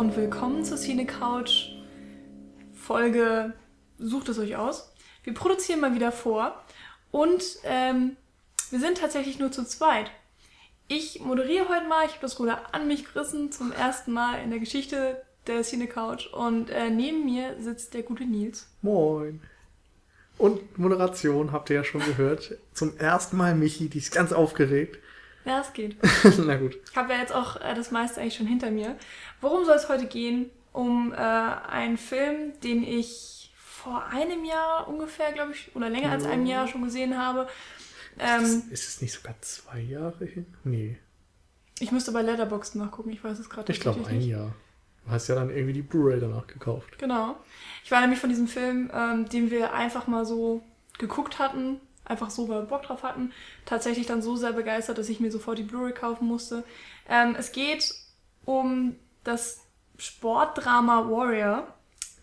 Und willkommen zur Cine Couch. Folge Sucht es euch aus. Wir produzieren mal wieder vor und ähm, wir sind tatsächlich nur zu zweit. Ich moderiere heute mal, ich habe das Ruder an mich gerissen zum ersten Mal in der Geschichte der Cine Couch und äh, neben mir sitzt der gute Nils. Moin. Und Moderation habt ihr ja schon gehört. Zum ersten Mal Michi, die ist ganz aufgeregt. Ja, es geht. Na gut. Ich habe ja jetzt auch äh, das meiste eigentlich schon hinter mir. Worum soll es heute gehen? Um äh, einen Film, den ich vor einem Jahr ungefähr, glaube ich, oder länger als einem Jahr schon gesehen habe. ist, Ähm, es, ist es nicht sogar zwei Jahre hin? Nee, ich müsste bei Letterboxd nachgucken, ich weiß es gerade ich glaube ein nicht. Jahr. Du hast ja dann irgendwie die Blu-ray danach gekauft. Genau. Ich war nämlich von diesem Film, ähm, den wir einfach mal so geguckt hatten, einfach so, weil wir Bock drauf hatten, tatsächlich dann so sehr begeistert, dass ich mir sofort die Blu-ray kaufen musste. Ähm, es geht um das Sportdrama Warrior.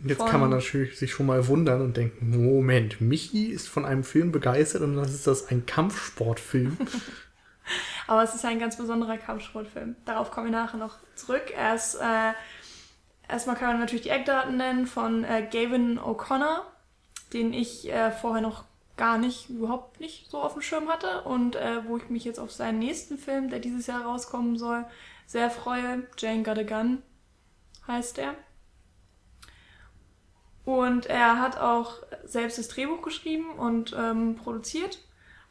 Jetzt kann man natürlich sich schon mal wundern und denken, Moment, Michi ist von einem Film begeistert und dann ist das ein Kampfsportfilm. Aber es ist ein ganz besonderer Kampfsportfilm. Darauf kommen wir nachher noch zurück. Er ist, äh, erstmal kann man natürlich die Eckdaten nennen von äh, Gavin O'Connor, den ich äh, vorher noch gar nicht, überhaupt nicht so auf dem Schirm hatte und äh, wo ich mich jetzt auf seinen nächsten Film, der dieses Jahr rauskommen soll, sehr freue. Jane Got a Gun heißt er. Und er hat auch selbst das Drehbuch geschrieben und ähm, produziert.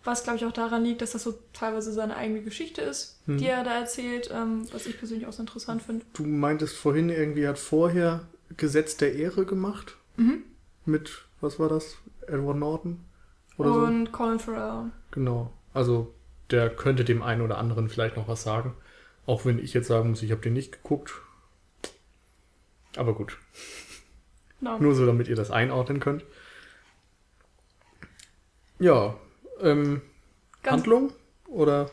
Was, glaube ich, auch daran liegt, dass das so teilweise seine eigene Geschichte ist, Hm. die er da erzählt, ähm, was ich persönlich auch so interessant finde. Du meintest vorhin irgendwie, er hat vorher Gesetz der Ehre gemacht. Mhm. Mit, was war das? Edward Norton? Oder so? Und Colin Farrell. Genau. Also der könnte dem einen oder anderen vielleicht noch was sagen. Auch wenn ich jetzt sagen muss, ich habe den nicht geguckt. Aber gut. Genau. Nur so, damit ihr das einordnen könnt. Ja. Ähm, Ganz, Handlung? Oder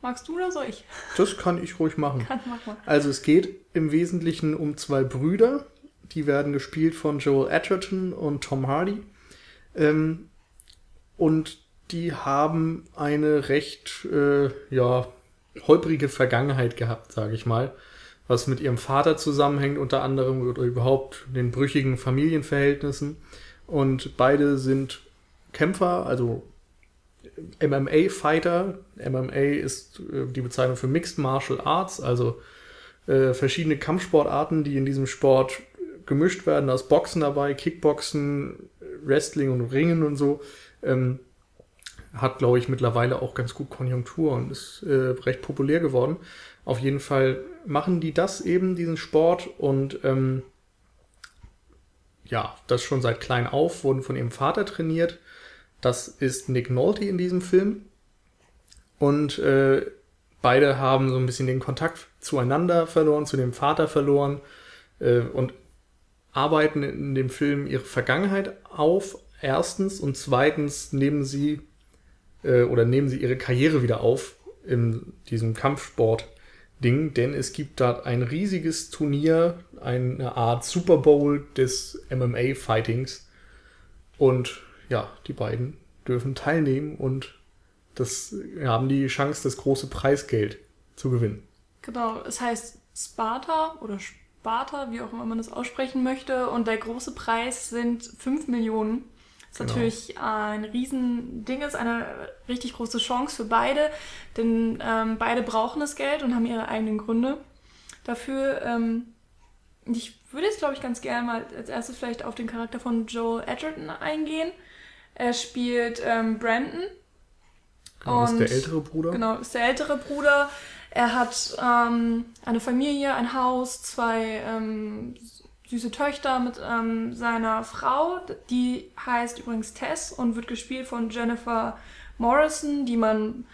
magst du oder soll ich? das kann ich ruhig machen. Kann, mach mal. Also es geht im Wesentlichen um zwei Brüder. Die werden gespielt von Joel Edgerton und Tom Hardy. Ähm, und die haben eine recht, äh, ja, holprige Vergangenheit gehabt, sage ich mal. Was mit ihrem Vater zusammenhängt, unter anderem, oder überhaupt den brüchigen Familienverhältnissen. Und beide sind Kämpfer, also MMA-Fighter. MMA ist äh, die Bezeichnung für Mixed Martial Arts, also äh, verschiedene Kampfsportarten, die in diesem Sport gemischt werden. Da ist Boxen dabei, Kickboxen, Wrestling und Ringen und so. Ähm, hat, glaube ich, mittlerweile auch ganz gut Konjunktur und ist äh, recht populär geworden. Auf jeden Fall machen die das eben, diesen Sport und ähm, ja, das schon seit klein auf, wurden von ihrem Vater trainiert. Das ist Nick Nolte in diesem Film. Und äh, beide haben so ein bisschen den Kontakt zueinander verloren, zu dem Vater verloren äh, und arbeiten in dem Film ihre Vergangenheit auf, erstens, und zweitens nehmen sie äh, oder nehmen sie ihre Karriere wieder auf in diesem Kampfsport-Ding, denn es gibt dort ein riesiges Turnier, eine Art Super Bowl des MMA-Fightings und ja, die beiden dürfen teilnehmen und das haben die Chance, das große Preisgeld zu gewinnen. Genau, es heißt Sparta oder Sparta, wie auch immer man das aussprechen möchte. Und der große Preis sind 5 Millionen. Das ist Genau. natürlich ein Riesending, ist eine richtig große Chance für beide, denn ähm, beide brauchen das Geld und haben ihre eigenen Gründe dafür. Ähm, ich würde jetzt, glaube ich, ganz gerne mal als erstes vielleicht auf den Charakter von Joel Edgerton eingehen. Er spielt ähm, Brandon. Genau, das ist Und- der ältere Bruder. Genau, ist der ältere Bruder. Er hat ähm, eine Familie, ein Haus, zwei ähm, süße Töchter mit ähm, seiner Frau. Die heißt übrigens Tess und wird gespielt von Jennifer Morrison, die man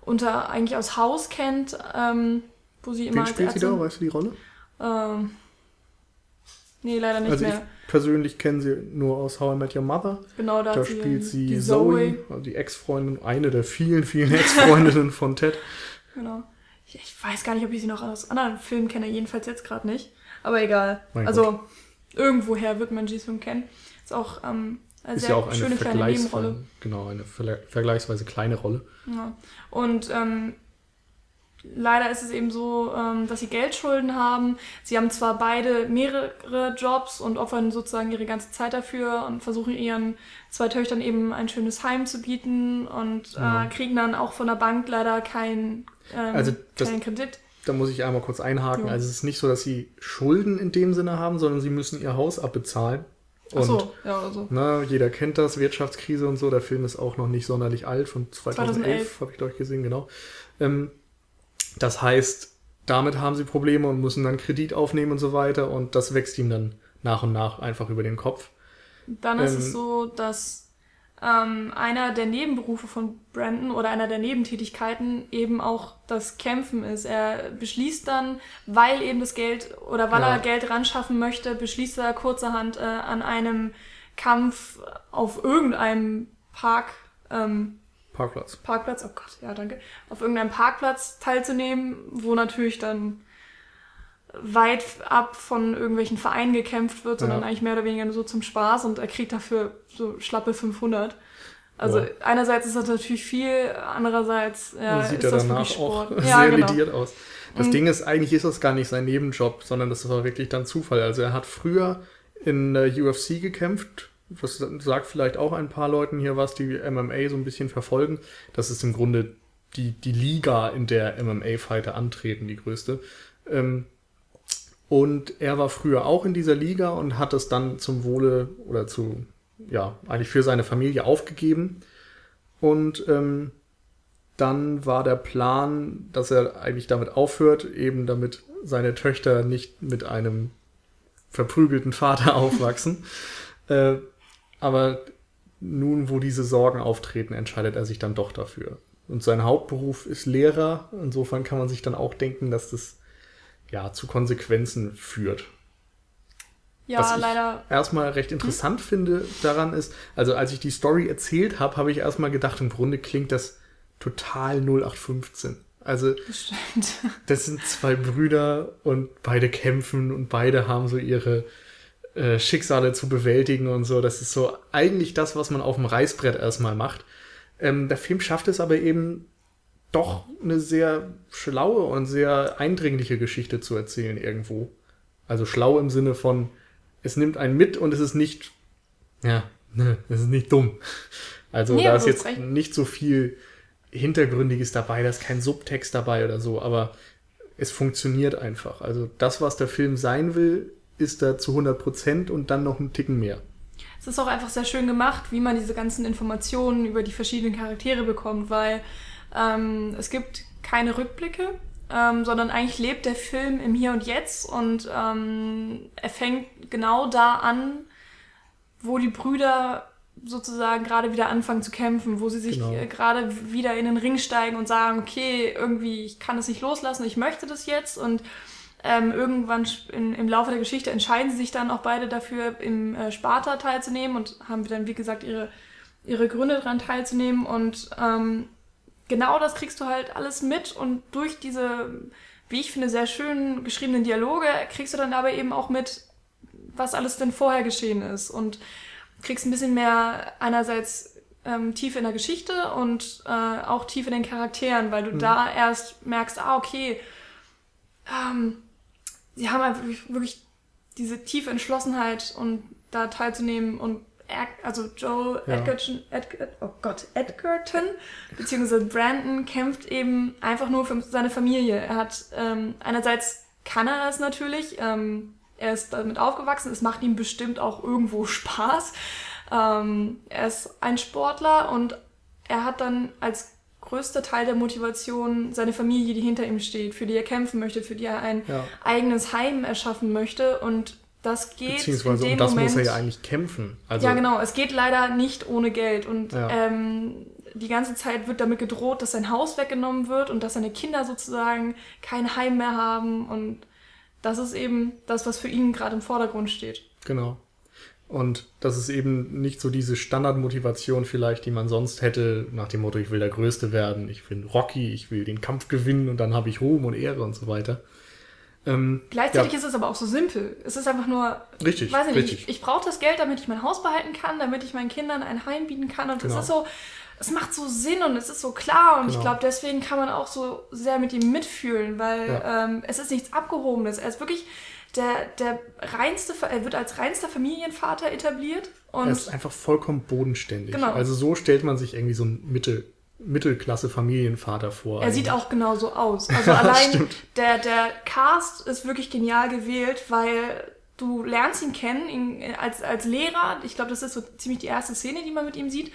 unter eigentlich aus Haus kennt, ähm, wo sie immer Wen als spielt sie da? Weißt du die Rolle? Ähm, nee, leider nicht also ich mehr. persönlich kenne sie nur aus How I Met Your Mother. Genau, da, Da sie spielt sie die Zoe, also die Ex-Freundin, eine der vielen, vielen Ex-Freundinnen von Ted. Genau. Ich, ich weiß gar nicht, ob ich sie noch aus anderen Filmen kenne, jedenfalls jetzt gerade nicht. Aber egal. Mein also irgendwoher wird man Ji-Sung kennen. Ist auch ähm, eine Ist sehr ja auch eine schöne kleine Nebenrolle. genau, eine vergleichsweise kleine Rolle. Ja. Und ähm, leider ist es eben so, ähm, dass sie Geldschulden haben. Sie haben zwar beide mehrere Jobs und opfern sozusagen ihre ganze Zeit dafür und versuchen ihren zwei Töchtern eben ein schönes Heim zu bieten und ja. äh, kriegen dann auch von der Bank leider kein, ähm, also keinen Kredit. Da muss ich einmal kurz einhaken. Ja. Also es ist nicht so, dass sie Schulden in dem Sinne haben, sondern sie müssen ihr Haus abbezahlen. Und, Ach so, ja, also. Na, jeder kennt das, Wirtschaftskrise und so. Der Film ist auch noch nicht sonderlich alt, von 2011, 2011. habe ich glaube gesehen, genau. Ähm, das heißt, damit haben sie Probleme und müssen dann Kredit aufnehmen und so weiter und das wächst ihm dann nach und nach einfach über den Kopf. Dann ist ähm, es so, dass ähm, einer der Nebenberufe von Brandon oder einer der Nebentätigkeiten eben auch das Kämpfen ist. Er beschließt dann, weil eben das Geld oder weil ja. er Geld ran schaffen möchte, beschließt er kurzerhand äh, an einem Kampf auf irgendeinem Park ähm, Parkplatz. Parkplatz, oh Gott, ja, danke. Auf irgendeinem Parkplatz teilzunehmen, wo natürlich dann weit ab von irgendwelchen Vereinen gekämpft wird, sondern ja. eigentlich mehr oder weniger nur so zum Spaß und er kriegt dafür so schlappe 500. Also ja. einerseits ist das natürlich viel, andererseits ja, sieht ist er das danach Sport. auch ja, sehr genau. lediert aus. Das mhm. Ding ist, eigentlich ist das gar nicht sein Nebenjob, sondern das war wirklich dann Zufall. Also er hat früher in der UFC gekämpft, das sagt vielleicht auch ein paar Leuten hier was, die MMA so ein bisschen verfolgen. Das ist im Grunde die, die Liga, in der MMA-Fighter antreten, die größte. Ähm, und er war früher auch in dieser Liga und hat es dann zum Wohle oder zu, ja, eigentlich für seine Familie aufgegeben. Und ähm, dann war der Plan, dass er eigentlich damit aufhört, eben damit seine Töchter nicht mit einem verprügelten Vater aufwachsen. äh, aber nun, wo diese Sorgen auftreten, entscheidet er sich dann doch dafür. Und sein Hauptberuf ist Lehrer. Insofern kann man sich dann auch denken, dass das ja zu Konsequenzen führt. Ja, Was ich leider. Erstmal recht interessant hm? finde daran ist, also als ich die Story erzählt habe, habe ich erstmal gedacht, im Grunde klingt das total 0815. Also, das, das sind zwei Brüder und beide kämpfen und beide haben so ihre äh, Schicksale zu bewältigen und so. Das ist so eigentlich das, was man auf dem Reißbrett erstmal macht. Ähm, der Film schafft es aber eben doch eine sehr schlaue und sehr eindringliche Geschichte zu erzählen irgendwo. Also schlau im Sinne von, es nimmt einen mit und es ist nicht, ja, ne, es ist nicht dumm. Also nee, da ist jetzt recht. nicht so viel Hintergründiges dabei, da ist kein Subtext dabei oder so, aber es funktioniert einfach. Also das, was der Film sein will, ist da zu 100 Prozent und dann noch einen Ticken mehr. Es ist auch einfach sehr schön gemacht, wie man diese ganzen Informationen über die verschiedenen Charaktere bekommt, weil ähm, es gibt keine Rückblicke, ähm, sondern eigentlich lebt der Film im Hier und Jetzt und ähm, er fängt genau da an, wo die Brüder sozusagen gerade wieder anfangen zu kämpfen, wo sie sich genau. Äh, gerade wieder in den Ring steigen und sagen, okay, irgendwie, ich kann es nicht loslassen, ich möchte das jetzt und ähm, irgendwann in, im Laufe der Geschichte entscheiden sie sich dann auch beide dafür, im äh, Sparta teilzunehmen und haben dann, wie gesagt, ihre, ihre Gründe daran teilzunehmen. Und ähm, genau das kriegst du halt alles mit und durch diese, wie ich finde, sehr schön geschriebenen Dialoge kriegst du dann aber eben auch mit, was alles denn vorher geschehen ist und kriegst ein bisschen mehr einerseits ähm, tief in der Geschichte und äh, auch tief in den Charakteren, weil du mhm. da erst merkst, ah, okay, ähm, sie haben einfach wirklich diese tiefe Entschlossenheit und da teilzunehmen und also Joel ja. Edgerton, Edger, oh Gott, Edgerton, beziehungsweise Brandon kämpft eben einfach nur für seine Familie. Er hat, ähm, einerseits kann er es natürlich, ähm, er ist damit aufgewachsen, es macht ihm bestimmt auch irgendwo Spaß. Ähm, er ist ein Sportler und er hat dann als größter Teil der Motivation seine Familie, die hinter ihm steht, für die er kämpfen möchte, für die er ein ja. eigenes Heim erschaffen möchte. Und das geht. Beziehungsweise um das Moment, muss er ja eigentlich kämpfen. Also, ja, genau. Es geht leider nicht ohne Geld. Und ja. ähm, die ganze Zeit wird damit gedroht, dass sein Haus weggenommen wird und dass seine Kinder sozusagen kein Heim mehr haben. Und das ist eben das, was für ihn gerade im Vordergrund steht. Genau. Und das ist eben nicht so diese Standardmotivation vielleicht, die man sonst hätte, nach dem Motto, ich will der Größte werden, ich bin Rocky, ich will den Kampf gewinnen und dann habe ich Ruhm und Ehre und so weiter. Ähm, Gleichzeitig ja. ist es aber auch so simpel. Es ist einfach nur, richtig, weiß ich richtig. nicht, ich, ich brauche das Geld, damit ich mein Haus behalten kann, damit ich meinen Kindern ein Heim bieten kann. Und genau. das ist so, es macht so Sinn und es ist so klar und Genau. ich glaube, deswegen kann man auch so sehr mit ihm mitfühlen, weil Ja. ähm, es ist nichts Abgehobenes. Er ist wirklich der, der reinste, er wird als reinster Familienvater etabliert und er ist einfach vollkommen bodenständig. Genau. Also so stellt man sich irgendwie so einen Mittel, Mittelklasse-Familienvater vor. er sieht eigentlich. auch genauso aus. Also allein der, der Cast ist wirklich genial gewählt, weil du lernst ihn kennen ihn als, als Lehrer. Ich glaube, das ist so ziemlich die erste Szene, die man mit ihm sieht.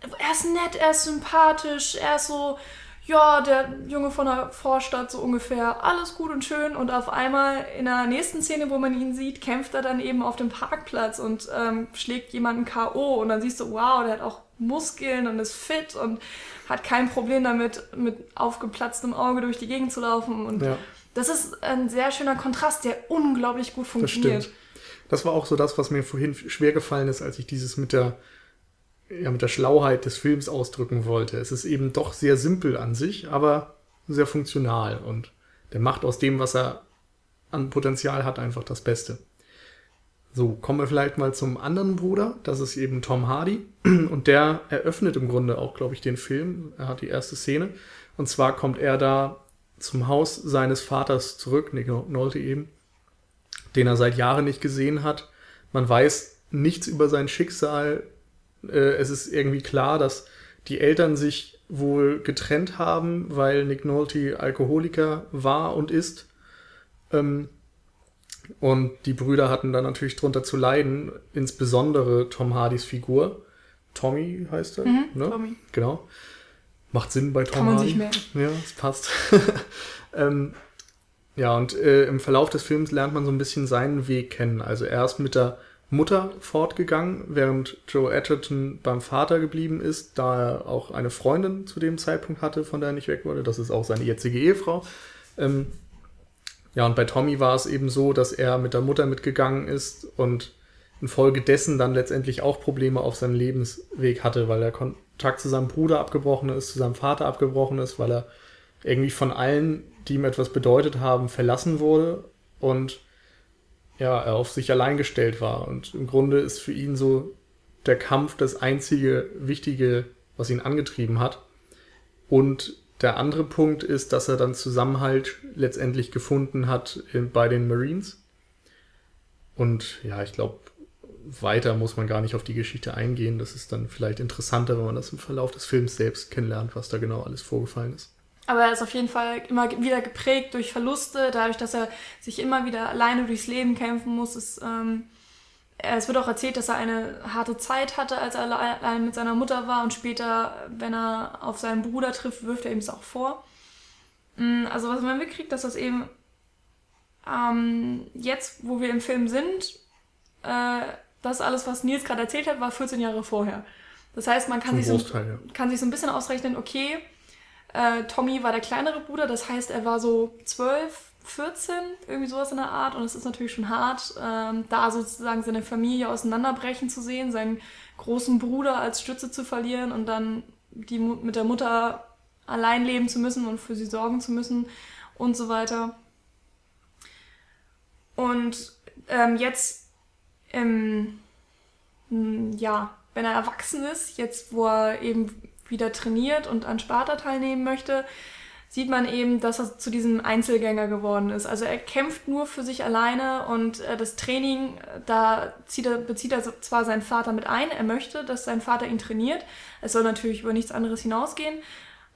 Er ist nett, er ist sympathisch, er ist so, ja, der Junge von der Vorstadt so ungefähr, alles gut und schön. Und auf einmal in der nächsten Szene, wo man ihn sieht, kämpft er dann eben auf dem Parkplatz und ähm, schlägt jemanden K.O. Und dann siehst du, wow, der hat auch Muskeln und ist fit und hat kein Problem damit, mit aufgeplatztem Auge durch die Gegend zu laufen. Und Ja. das ist ein sehr schöner Kontrast, der unglaublich gut Das funktioniert. stimmt. Das war auch so das, was mir vorhin schwer gefallen ist, als ich dieses mit der, ja, mit der Schlauheit des Films ausdrücken wollte. Es ist eben doch sehr simpel an sich, aber sehr funktional und der macht aus dem, was er an Potenzial hat, einfach das Beste. So, kommen wir vielleicht mal zum anderen Bruder. Das ist eben Tom Hardy. Und der eröffnet im Grunde auch, glaube ich, den Film. Er hat die erste Szene. Und zwar kommt er da zum Haus seines Vaters zurück, Nick Nolte eben den er seit Jahren nicht gesehen hat. Man weiß nichts über sein Schicksal. Äh, es ist irgendwie klar, dass die Eltern sich wohl getrennt haben, weil Nick Nolte Alkoholiker war und ist. Ähm, und die Brüder hatten dann natürlich drunter zu leiden, insbesondere Tom Hardys Figur. Tommy heißt er, Mhm, ne? Tommy. Genau. Macht Sinn bei Tom Kann man Hardy. sich merken. Ja, es passt. ähm, ja, und äh, im Verlauf des Films lernt man so ein bisschen seinen Weg kennen. Also er ist mit der Mutter fortgegangen, während Joe Edgerton beim Vater geblieben ist, da er auch eine Freundin zu dem Zeitpunkt hatte, von der er nicht weg wurde. Das ist auch seine jetzige Ehefrau. Ähm, ja, und bei Tommy war es eben so, dass er mit der Mutter mitgegangen ist und infolgedessen dann letztendlich auch Probleme auf seinem Lebensweg hatte, weil der Kontakt zu seinem Bruder abgebrochen ist, zu seinem Vater abgebrochen ist, weil er irgendwie von allen, die ihm etwas bedeutet haben, verlassen wurde und ja, er auf sich allein gestellt war. Und im Grunde ist für ihn so der Kampf das einzige Wichtige, was ihn angetrieben hat. Und der andere Punkt ist, dass er dann Zusammenhalt letztendlich gefunden hat in, bei den Marines. Und ja, ich glaube, weiter muss man gar nicht auf die Geschichte eingehen. Das ist dann vielleicht interessanter, wenn man das im Verlauf des Films selbst kennenlernt, was da genau alles vorgefallen ist. Aber er ist auf jeden Fall immer wieder geprägt durch Verluste, dadurch, dass er sich immer wieder alleine durchs Leben kämpfen muss. Es, ähm, es wird auch erzählt, dass er eine harte Zeit hatte, als er alle- allein mit seiner Mutter war und später, wenn er auf seinen Bruder trifft, wirft er ihm es auch vor. Mm, Also was man mitkriegt, dass das eben ähm, jetzt, wo wir im Film sind, äh, das alles, was Nils gerade erzählt hat, war 14 Jahre vorher. Das heißt, man kann sich so ja. kann sich so ein bisschen ausrechnen, okay, äh, Tommy war der kleinere Bruder, das heißt, er war so 12, 14, irgendwie sowas in der Art. Und es ist natürlich schon hart, ähm, da sozusagen seine Familie auseinanderbrechen zu sehen, seinen großen Bruder als Stütze zu verlieren und dann die, mit der Mutter allein leben zu müssen und für sie sorgen zu müssen und so weiter. Und ähm, jetzt im, m, ja, wenn er erwachsen ist, jetzt wo er eben wieder trainiert und an Sparta teilnehmen möchte, sieht man eben, dass er zu diesem Einzelgänger geworden ist. Also er kämpft nur für sich alleine und äh, das Training, äh, da zieht er, bezieht er zwar seinen Vater mit ein, er möchte, dass sein Vater ihn trainiert. Es soll natürlich über nichts anderes hinausgehen,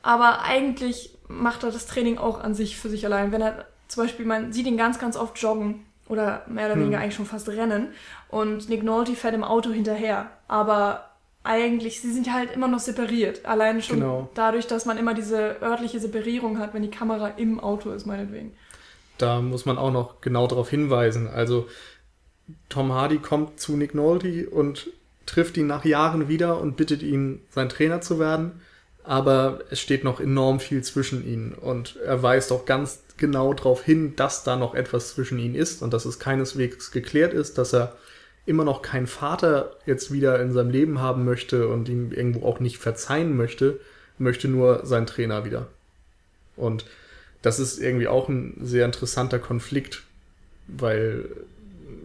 aber eigentlich macht er das Training auch an sich für sich allein. Wenn er zum Beispiel, man sieht ihn ganz, ganz oft joggen oder mehr oder weniger eigentlich schon fast rennen und Nick Nolte fährt im Auto hinterher. Aber eigentlich, sie sind halt immer noch separiert. Alleine schon Genau. dadurch, dass man immer diese örtliche Separierung hat, wenn die Kamera im Auto ist, meinetwegen. Da muss man auch noch genau darauf hinweisen. Also Tom Hardy kommt zu Nick Nolte und trifft ihn nach Jahren wieder und bittet ihn, sein Trainer zu werden. Aber es steht noch enorm viel zwischen ihnen und er weist auch ganz genau darauf hin, dass da noch etwas zwischen ihnen ist und dass es keineswegs geklärt ist, dass er immer noch keinen Vater jetzt wieder in seinem Leben haben möchte und ihm irgendwo auch nicht verzeihen möchte, möchte nur seinen Trainer wieder. Und das ist irgendwie auch ein sehr interessanter Konflikt, weil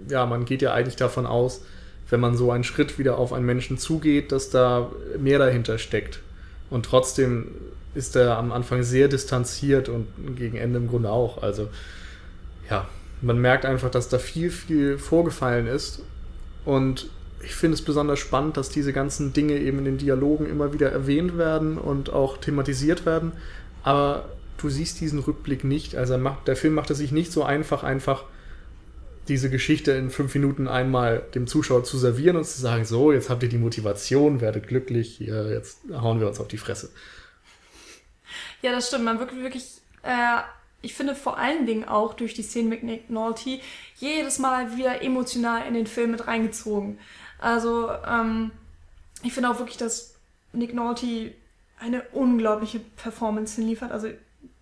ja, man geht ja eigentlich davon aus, wenn man so einen Schritt wieder auf einen Menschen zugeht, dass da mehr dahinter steckt. Und trotzdem ist er am Anfang sehr distanziert und gegen Ende im Grunde auch. Also ja, man merkt einfach, dass da viel, viel vorgefallen ist. Und ich finde es besonders spannend, dass diese ganzen Dinge eben in den Dialogen immer wieder erwähnt werden und auch thematisiert werden. Aber du siehst diesen Rückblick nicht. Also macht, der Film macht es sich nicht so einfach, einfach diese Geschichte in fünf Minuten einmal dem Zuschauer zu servieren und zu sagen, so, jetzt habt ihr die Motivation, werdet glücklich, hier, jetzt hauen wir uns auf die Fresse. Ja, das stimmt. Man wirklich, wirklich, äh, ich finde vor allen Dingen auch durch die Szene mit Nick Nolte jedes Mal wieder emotional in den Film mit reingezogen. Also, ähm, ich finde auch wirklich, dass Nick Nolte eine unglaubliche Performance hinliefert. Also,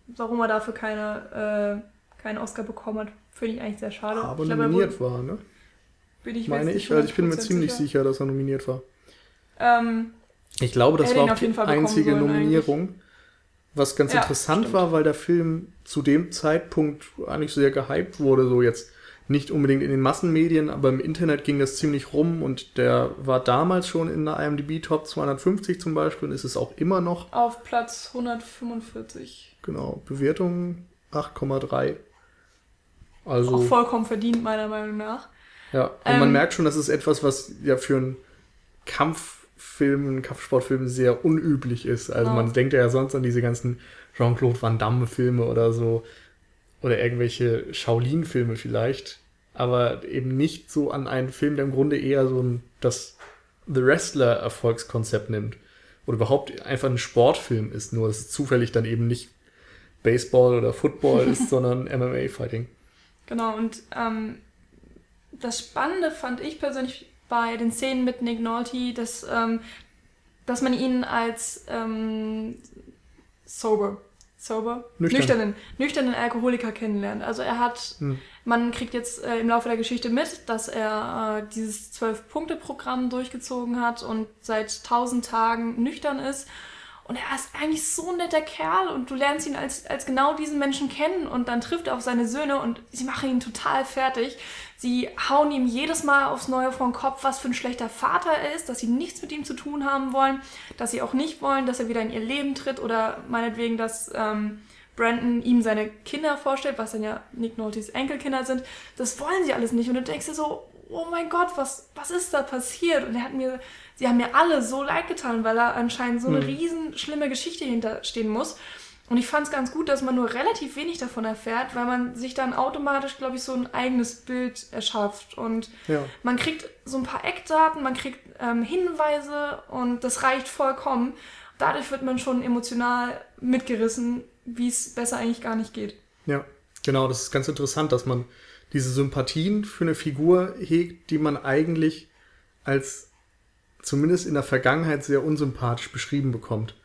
warum er dafür keine, äh, keinen Oscar bekommen hat, finde ich eigentlich sehr schade. Aber ich nominiert war, ne? Bin ich Meine ich, also ich bin mir ziemlich sicher. sicher, dass er nominiert war. Ähm, ich glaube, das war auch die einzige Nominierung. Eigentlich. Was ganz ja, interessant stimmt. war, weil der Film zu dem Zeitpunkt eigentlich sehr gehypt wurde, so jetzt nicht unbedingt in den Massenmedien, aber im Internet ging das ziemlich rum und der war damals schon in der IMDb Top 250 zum Beispiel und ist es auch immer noch. Auf Platz 145. Genau, Bewertung 8,3. Also, auch vollkommen verdient, meiner Meinung nach. Ja, und ähm, man merkt schon, das ist etwas, was ja für einen Kampffilm, einen Kampfsportfilm sehr unüblich ist. Also genau. man denkt ja sonst an diese ganzen Jean-Claude Van Damme-Filme oder so, oder irgendwelche Shaolin-Filme vielleicht, aber eben nicht so an einen Film, der im Grunde eher so ein, das The Wrestler-Erfolgskonzept nimmt. Oder überhaupt einfach ein Sportfilm ist, nur dass es zufällig dann eben nicht Baseball oder Football ist, sondern MMA-Fighting. Genau, und ähm, das Spannende fand ich persönlich bei den Szenen mit Nick Nolte, dass, ähm, dass man ihn als ähm, sober sober, Nüchtern. nüchternen, nüchternen Alkoholiker kennenlernt. Also er hat, hm. man kriegt jetzt äh, im Laufe der Geschichte mit, dass er äh, dieses Zwölf-Punkte-Programm durchgezogen hat und seit tausend Tagen nüchtern ist. Und er ist eigentlich so ein netter Kerl und du lernst ihn als, als genau diesen Menschen kennen und dann trifft er auf seine Söhne und sie machen ihn total fertig. Sie hauen ihm jedes Mal aufs Neue vor den Kopf, was für ein schlechter Vater er ist, dass sie nichts mit ihm zu tun haben wollen, dass sie auch nicht wollen, dass er wieder in ihr Leben tritt oder meinetwegen, dass ähm, Brandon ihm seine Kinder vorstellt, was dann ja Nick Noltys Enkelkinder sind. Das wollen sie alles nicht und du denkst dir so, oh mein Gott, was, was ist da passiert? Und er hat mir sie haben mir alle so leid getan, weil da anscheinend so eine mhm. riesen schlimme Geschichte hinterstehen muss. Und ich fand es ganz gut, dass man nur relativ wenig davon erfährt, weil man sich dann automatisch, glaube ich, so ein eigenes Bild erschafft. Und ja. man kriegt so ein paar Eckdaten, man kriegt ähm, Hinweise und das reicht vollkommen. Dadurch wird man schon emotional mitgerissen, wie es besser eigentlich gar nicht geht. Ja, genau, das ist ganz interessant, dass man diese Sympathien für eine Figur hegt, die man eigentlich als zumindest in der Vergangenheit sehr unsympathisch beschrieben bekommt.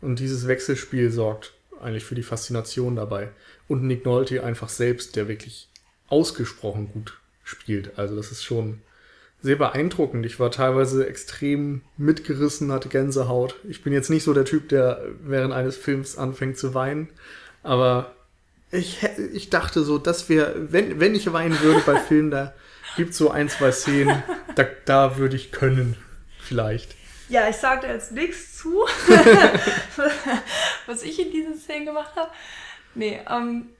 Und dieses Wechselspiel sorgt eigentlich für die Faszination dabei. Und Nick Nolte einfach selbst, der wirklich ausgesprochen gut spielt. Also das ist schon sehr beeindruckend. Ich war teilweise extrem mitgerissen, hatte Gänsehaut. Ich bin jetzt nicht so der Typ, der während eines Films anfängt zu weinen, aber ich, ich dachte so, dass wir, wenn, wenn ich weinen würde bei Filmen, da gibt so ein, zwei Szenen, da, da würde ich können. Vielleicht. Ja, ich sage da jetzt nichts zu, was ich in diesen Szenen gemacht habe. Nee, ähm,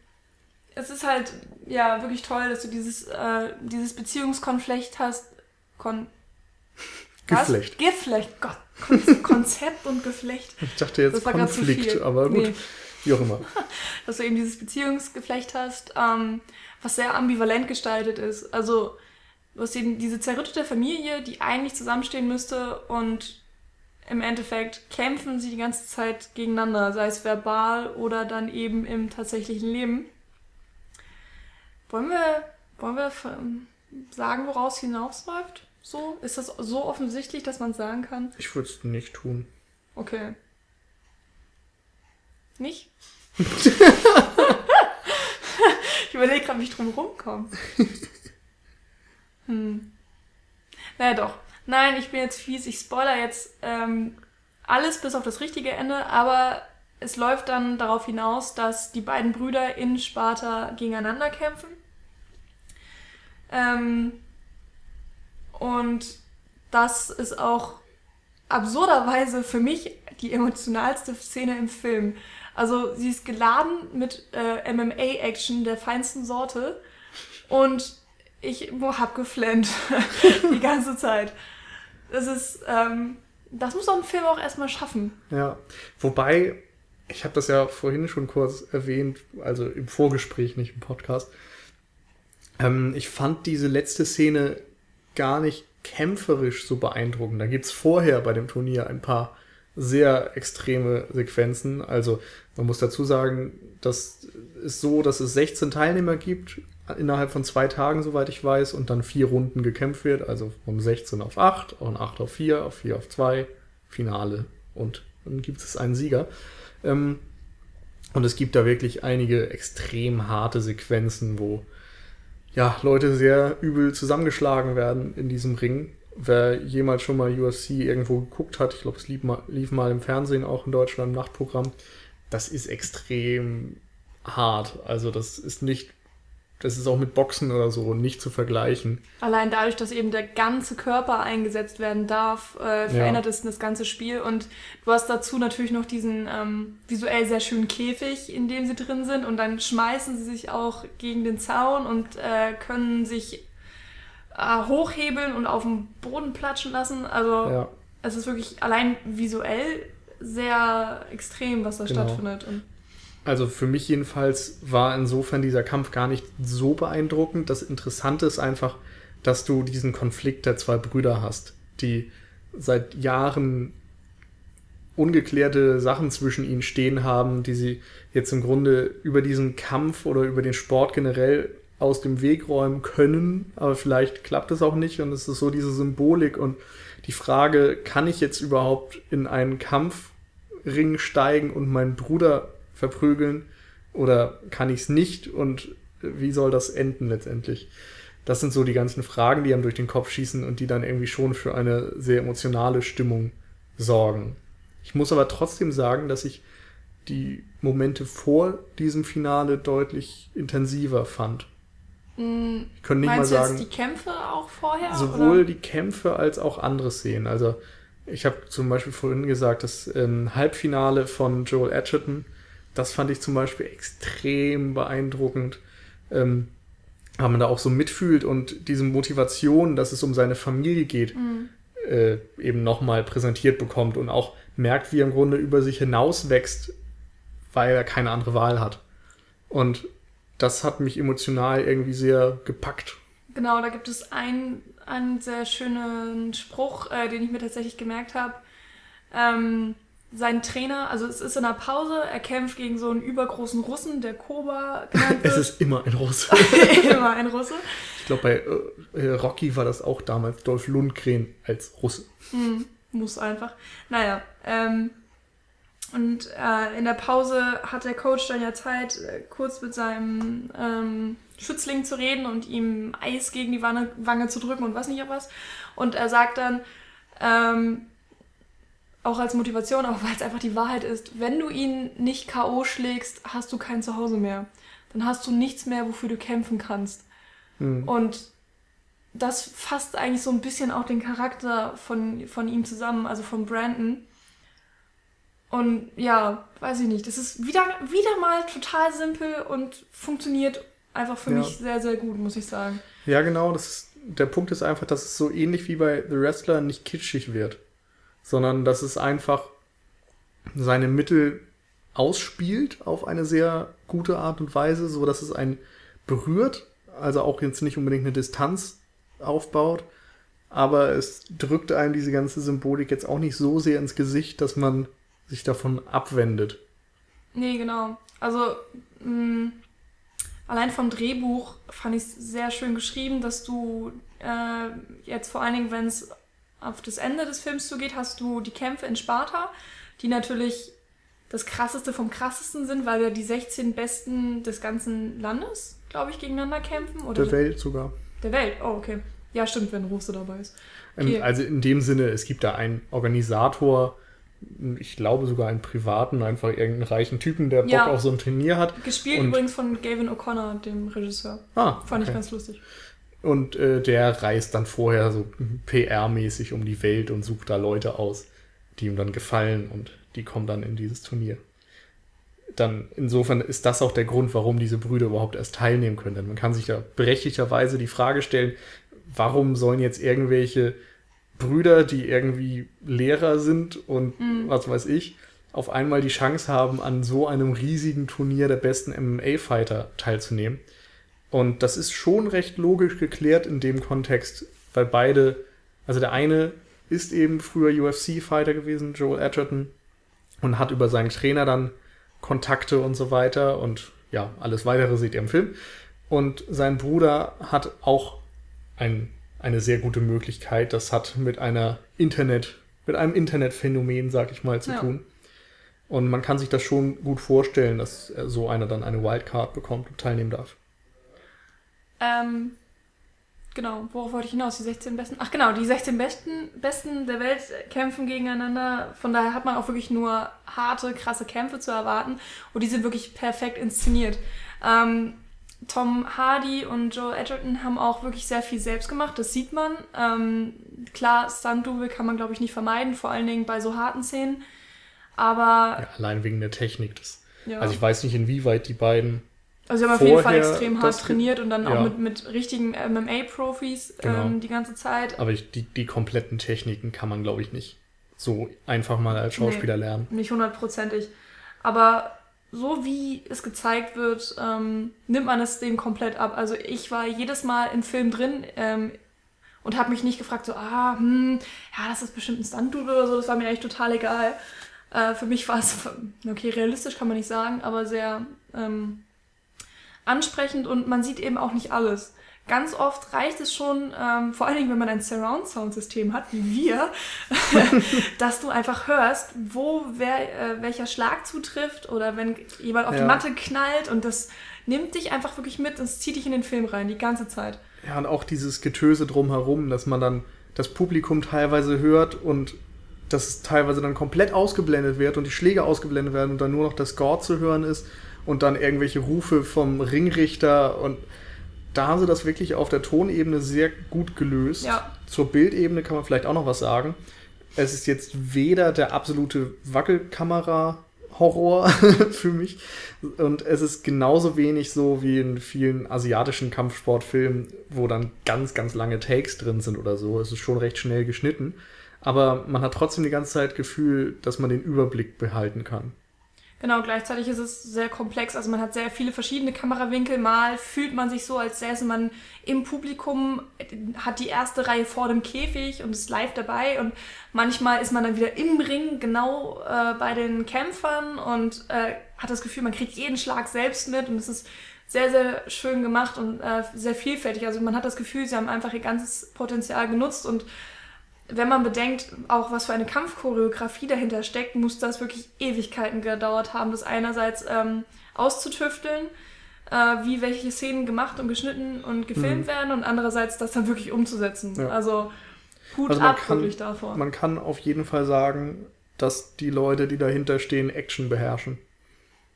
es ist halt ja wirklich toll, dass du dieses, äh, dieses Beziehungskonflikt hast. Kon Geflecht. Geflecht, Gott. Kon Konzept und Geflecht. Ich dachte jetzt Konflikt, aber gut. Nee. Wie auch immer. dass du eben dieses Beziehungsgeflecht hast, ähm, was sehr ambivalent gestaltet ist. Also Du hast eben diese zerrüttete Familie, die eigentlich zusammenstehen müsste und im Endeffekt kämpfen sie die ganze Zeit gegeneinander, sei es verbal oder dann eben im tatsächlichen Leben. Wollen wir, wollen wir sagen, woraus hinausläuft? So? Ist das so offensichtlich, dass man sagen kann? Ich würde es nicht tun. Okay. Nicht? ich überlege gerade, wie ich drum rumkomme. Hm. Naja, doch. Nein, ich bin jetzt fies. Ich spoiler jetzt ähm, alles bis auf das richtige Ende, aber es läuft dann darauf hinaus, dass die beiden Brüder in Sparta gegeneinander kämpfen. Ähm, und das ist auch absurderweise für mich die emotionalste Szene im Film. Also sie ist geladen mit äh, MMA-Action der feinsten Sorte und ich hab geflennt die ganze Zeit. Das ist, ähm, das muss so ein Film auch erstmal schaffen. Ja, wobei, ich habe das ja vorhin schon kurz erwähnt, also im Vorgespräch, nicht im Podcast. Ähm, ich fand diese letzte Szene gar nicht kämpferisch so beeindruckend. Da gibt's vorher bei dem Turnier ein paar sehr extreme Sequenzen. Also man muss dazu sagen, das ist so, dass es 16 Teilnehmer gibt, innerhalb von zwei Tagen, soweit ich weiß, und dann vier Runden gekämpft wird. Also von 16 auf 8, von 8 auf 4, auf 4 auf 2, Finale. Und dann gibt es einen Sieger. Ähm, und es gibt da wirklich einige extrem harte Sequenzen, wo ja, Leute sehr übel zusammengeschlagen werden in diesem Ring. Wer jemals schon mal UFC irgendwo geguckt hat, ich glaube, es lief mal, lief mal im Fernsehen auch in Deutschland im Nachtprogramm, das ist extrem hart. Also das ist nicht das ist auch mit Boxen oder so nicht zu vergleichen. Allein dadurch, dass eben der ganze Körper eingesetzt werden darf, äh, verändert ja. es das ganze Spiel. Und du hast dazu natürlich noch diesen ähm, visuell sehr schönen Käfig, in dem sie drin sind. Und dann schmeißen sie sich auch gegen den Zaun und äh, können sich hochhebeln und auf dem Boden platschen lassen. Also ja. es ist wirklich allein visuell sehr extrem, was da genau. stattfindet. Und also für mich jedenfalls war insofern dieser Kampf gar nicht so beeindruckend. Das Interessante ist einfach, dass du diesen Konflikt der zwei Brüder hast, die seit Jahren ungeklärte Sachen zwischen ihnen stehen haben, die sie jetzt im Grunde über diesen Kampf oder über den Sport generell aus dem Weg räumen können, aber vielleicht klappt es auch nicht und es ist so diese Symbolik und die Frage, kann ich jetzt überhaupt in einen Kampfring steigen und meinen Bruder verprügeln oder kann ich es nicht und wie soll das enden letztendlich? Das sind so die ganzen Fragen, die einem durch den Kopf schießen und die dann irgendwie schon für eine sehr emotionale Stimmung sorgen. Ich muss aber trotzdem sagen, dass ich die Momente vor diesem Finale deutlich intensiver fand. Mm, ich könnte nicht mal sagen. die Kämpfe auch vorher? Sowohl oder? die Kämpfe als auch andere Szenen. Also ich habe zum Beispiel vorhin gesagt, das ähm, Halbfinale von Joel Edgerton das fand ich zum Beispiel extrem beeindruckend. Ähm, weil man da auch so mitfühlt und diese Motivation, dass es um seine Familie geht, mhm. äh, eben nochmal präsentiert bekommt und auch merkt, wie er im Grunde über sich hinauswächst, weil er keine andere Wahl hat. Und das hat mich emotional irgendwie sehr gepackt. Genau, da gibt es einen, einen sehr schönen Spruch, äh, den ich mir tatsächlich gemerkt habe. Ähm, sein Trainer, also es ist in der Pause, er kämpft gegen so einen übergroßen Russen, der Koba genannt wird. es ist immer ein Russe. immer ein Russe. Ich glaube, bei äh, Rocky war das auch damals Dolph Lundgren als Russe. Hm, muss einfach. Naja, ähm, und äh, in der Pause hat der Coach dann ja Zeit, äh, kurz mit seinem ähm, Schützling zu reden und ihm Eis gegen die Wange, Wange zu drücken und was nicht auch was. Und er sagt dann, ähm, auch als Motivation, auch weil es einfach die Wahrheit ist, wenn du ihn nicht K.O. schlägst, hast du kein Zuhause mehr. Dann hast du nichts mehr, wofür du kämpfen kannst. Mhm. Und das fasst eigentlich so ein bisschen auch den Charakter von, von ihm zusammen, also von Brandon. Und ja, weiß ich nicht. Das ist wieder, wieder mal total simpel und funktioniert einfach für ja. mich sehr, sehr gut, muss ich sagen. Ja, genau. Das ist, der Punkt ist einfach, dass es so ähnlich wie bei The Wrestler nicht kitschig wird sondern dass es einfach seine Mittel ausspielt auf eine sehr gute Art und Weise, so dass es einen berührt, also auch jetzt nicht unbedingt eine Distanz aufbaut, aber es drückt einem diese ganze Symbolik jetzt auch nicht so sehr ins Gesicht, dass man sich davon abwendet. Nee, genau. Also mh, mm, allein vom Drehbuch fand ich es sehr schön geschrieben, dass du äh, jetzt vor allen Dingen, wenn es auf das Ende des Films zugeht, hast du die Kämpfe in Sparta, die natürlich das krasseste vom krassesten sind, weil ja die 16 Besten des ganzen Landes, glaube ich, gegeneinander kämpfen. Oder der Welt sogar. Der Welt, oh, okay. Ja, stimmt, wenn Russe dabei ist. Ähm, okay. Also in dem Sinne, es gibt da einen Organisator, ich glaube sogar einen privaten, einfach irgendeinen reichen Typen, der Bock ja. auf so ein Turnier hat. Gespielt und übrigens von Gavin O'Connor, dem Regisseur. Ah, Fand okay. ich ganz lustig. Und äh, der reist dann vorher so PR-mäßig um die Welt und sucht da Leute aus, die ihm dann gefallen und die kommen dann in dieses Turnier. Dann insofern ist das auch der Grund, warum diese Brüder überhaupt erst teilnehmen können. Denn man kann sich ja berechtigterweise die Frage stellen, warum sollen jetzt irgendwelche Brüder, die irgendwie Lehrer sind und mhm. was weiß ich, auf einmal die Chance haben, an so einem riesigen Turnier der besten MMA-Fighter teilzunehmen. Und das ist schon recht logisch geklärt in dem Kontext, weil beide, also der eine ist eben früher UFC-Fighter gewesen, Joel Edgerton, und hat über seinen Trainer dann Kontakte und so weiter und ja, alles weitere seht ihr im Film. Und sein Bruder hat auch ein, eine sehr gute Möglichkeit. Das hat mit einer Internet, mit einem Internetphänomen, sag ich mal, zu ja. tun. Und man kann sich das schon gut vorstellen, dass so einer dann eine Wildcard bekommt und teilnehmen darf. Ähm, genau, worauf wollte ich hinaus? Die 16 Besten? Ach genau, die 16 Besten, Besten der Welt kämpfen gegeneinander. Von daher hat man auch wirklich nur harte, krasse Kämpfe zu erwarten. Und die sind wirklich perfekt inszeniert. Ähm, Tom Hardy und Joe Edgerton haben auch wirklich sehr viel selbst gemacht, das sieht man. Ähm, klar, Stunt-Double kann man, glaube ich, nicht vermeiden, vor allen Dingen bei so harten Szenen. Aber. Ja, allein wegen der Technik. Das, ja. Also ich weiß nicht, inwieweit die beiden. Also sie haben auf jeden Fall extrem hart trainiert und dann ja. auch mit, mit richtigen MMA-Profis genau. ähm, die ganze Zeit. Aber ich, die, die kompletten Techniken kann man, glaube ich, nicht so einfach mal als Schauspieler nee, lernen. Nicht hundertprozentig. Aber so wie es gezeigt wird, ähm, nimmt man es dem komplett ab. Also ich war jedes Mal im Film drin ähm, und habe mich nicht gefragt, so, ah, hm, ja, das ist bestimmt ein Stunt-Double oder so, das war mir eigentlich total egal. Äh, für mich war es, okay, realistisch kann man nicht sagen, aber sehr ähm, ansprechend und man sieht eben auch nicht alles. Ganz oft reicht es schon, ähm, vor allen Dingen, wenn man ein Surround-Sound-System hat, wie wir, dass du einfach hörst, wo wer, äh, welcher Schlag zutrifft oder wenn jemand auf ja. die Matte knallt und das nimmt dich einfach wirklich mit und zieht dich in den Film rein, die ganze Zeit. Ja, und auch dieses Getöse drumherum, dass man dann das Publikum teilweise hört und dass es teilweise dann komplett ausgeblendet wird und die Schläge ausgeblendet werden und dann nur noch das Score zu hören ist und dann irgendwelche Rufe vom Ringrichter und da haben sie das wirklich auf der Tonebene sehr gut gelöst. Ja. Zur Bildebene kann man vielleicht auch noch was sagen. Es ist jetzt weder der absolute Wackelkamera-Horror für mich und es ist genauso wenig so wie in vielen asiatischen Kampfsportfilmen, wo dann ganz, ganz lange Takes drin sind oder so. Es ist schon recht schnell geschnitten aber man hat trotzdem die ganze Zeit Gefühl, dass man den Überblick behalten kann. Genau, gleichzeitig ist es sehr komplex. Also man hat sehr viele verschiedene Kamerawinkel. Mal fühlt man sich so, als säße man im Publikum, hat die erste Reihe vor dem Käfig und ist live dabei. Und manchmal ist man dann wieder im Ring, genau äh, bei den Kämpfern und äh, hat das Gefühl, man kriegt jeden Schlag selbst mit. Und es ist sehr, sehr schön gemacht und äh, sehr vielfältig. Also man hat das Gefühl, sie haben einfach ihr ganzes Potenzial genutzt und wenn man bedenkt, auch was für eine Kampfchoreografie dahinter steckt, muss das wirklich Ewigkeiten gedauert haben, das einerseits ähm, auszutüfteln, äh, wie welche Szenen gemacht und geschnitten und gefilmt mhm. werden und andererseits das dann wirklich umzusetzen. Ja. Also Hut also ab kann, wirklich davor. Man kann auf jeden Fall sagen, dass die Leute, die dahinter stehen, Action beherrschen.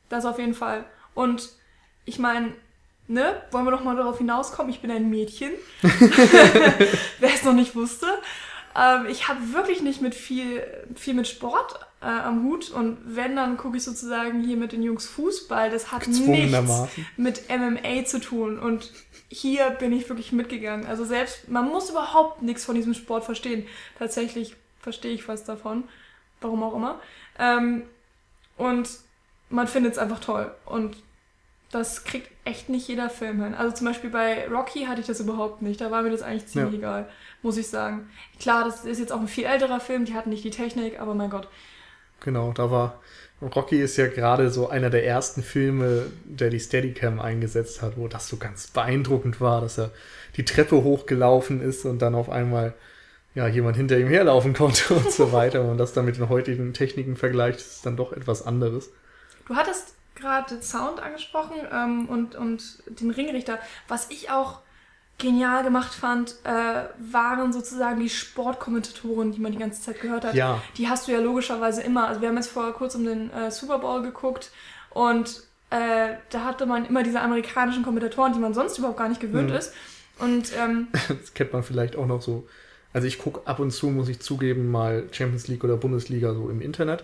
Das auf jeden Fall. Und ich meine, ne, wollen wir doch mal darauf hinauskommen, ich bin ein Mädchen. Wer es noch nicht wusste. Ähm, ich habe wirklich nicht mit viel, viel mit Sport äh, am Hut und wenn, dann gucke ich sozusagen hier mit den Jungs Fußball. Das hat nichts mit MMA zu tun und hier bin ich wirklich mitgegangen. Also selbst, man muss überhaupt nichts von diesem Sport verstehen. Tatsächlich verstehe ich was davon, warum auch immer. Ähm, und man findet es einfach toll und das kriegt echt nicht jeder Film hin. Also zum Beispiel bei Rocky hatte ich das überhaupt nicht. Da war mir das eigentlich ziemlich ja. egal muss ich sagen. Klar, das ist jetzt auch ein viel älterer Film, die hatten nicht die Technik, aber mein Gott. Genau, da war. Rocky ist ja gerade so einer der ersten Filme, der die Steadicam eingesetzt hat, wo das so ganz beeindruckend war, dass er die Treppe hochgelaufen ist und dann auf einmal ja, jemand hinter ihm herlaufen konnte und so weiter. Und das dann mit den heutigen Techniken vergleicht, ist dann doch etwas anderes. Du hattest gerade Sound angesprochen ähm, und, und den Ringrichter. Was ich auch genial gemacht fand, äh, waren sozusagen die Sportkommentatoren, die man die ganze Zeit gehört hat. Ja. Die hast du ja logischerweise immer. Also wir haben jetzt vor kurzem den äh, Super Bowl geguckt und äh, da hatte man immer diese amerikanischen Kommentatoren, die man sonst überhaupt gar nicht gewöhnt mhm. ist. Und ähm, das kennt man vielleicht auch noch so Also ich gucke ab und zu, muss ich zugeben, mal Champions League oder Bundesliga so im Internet.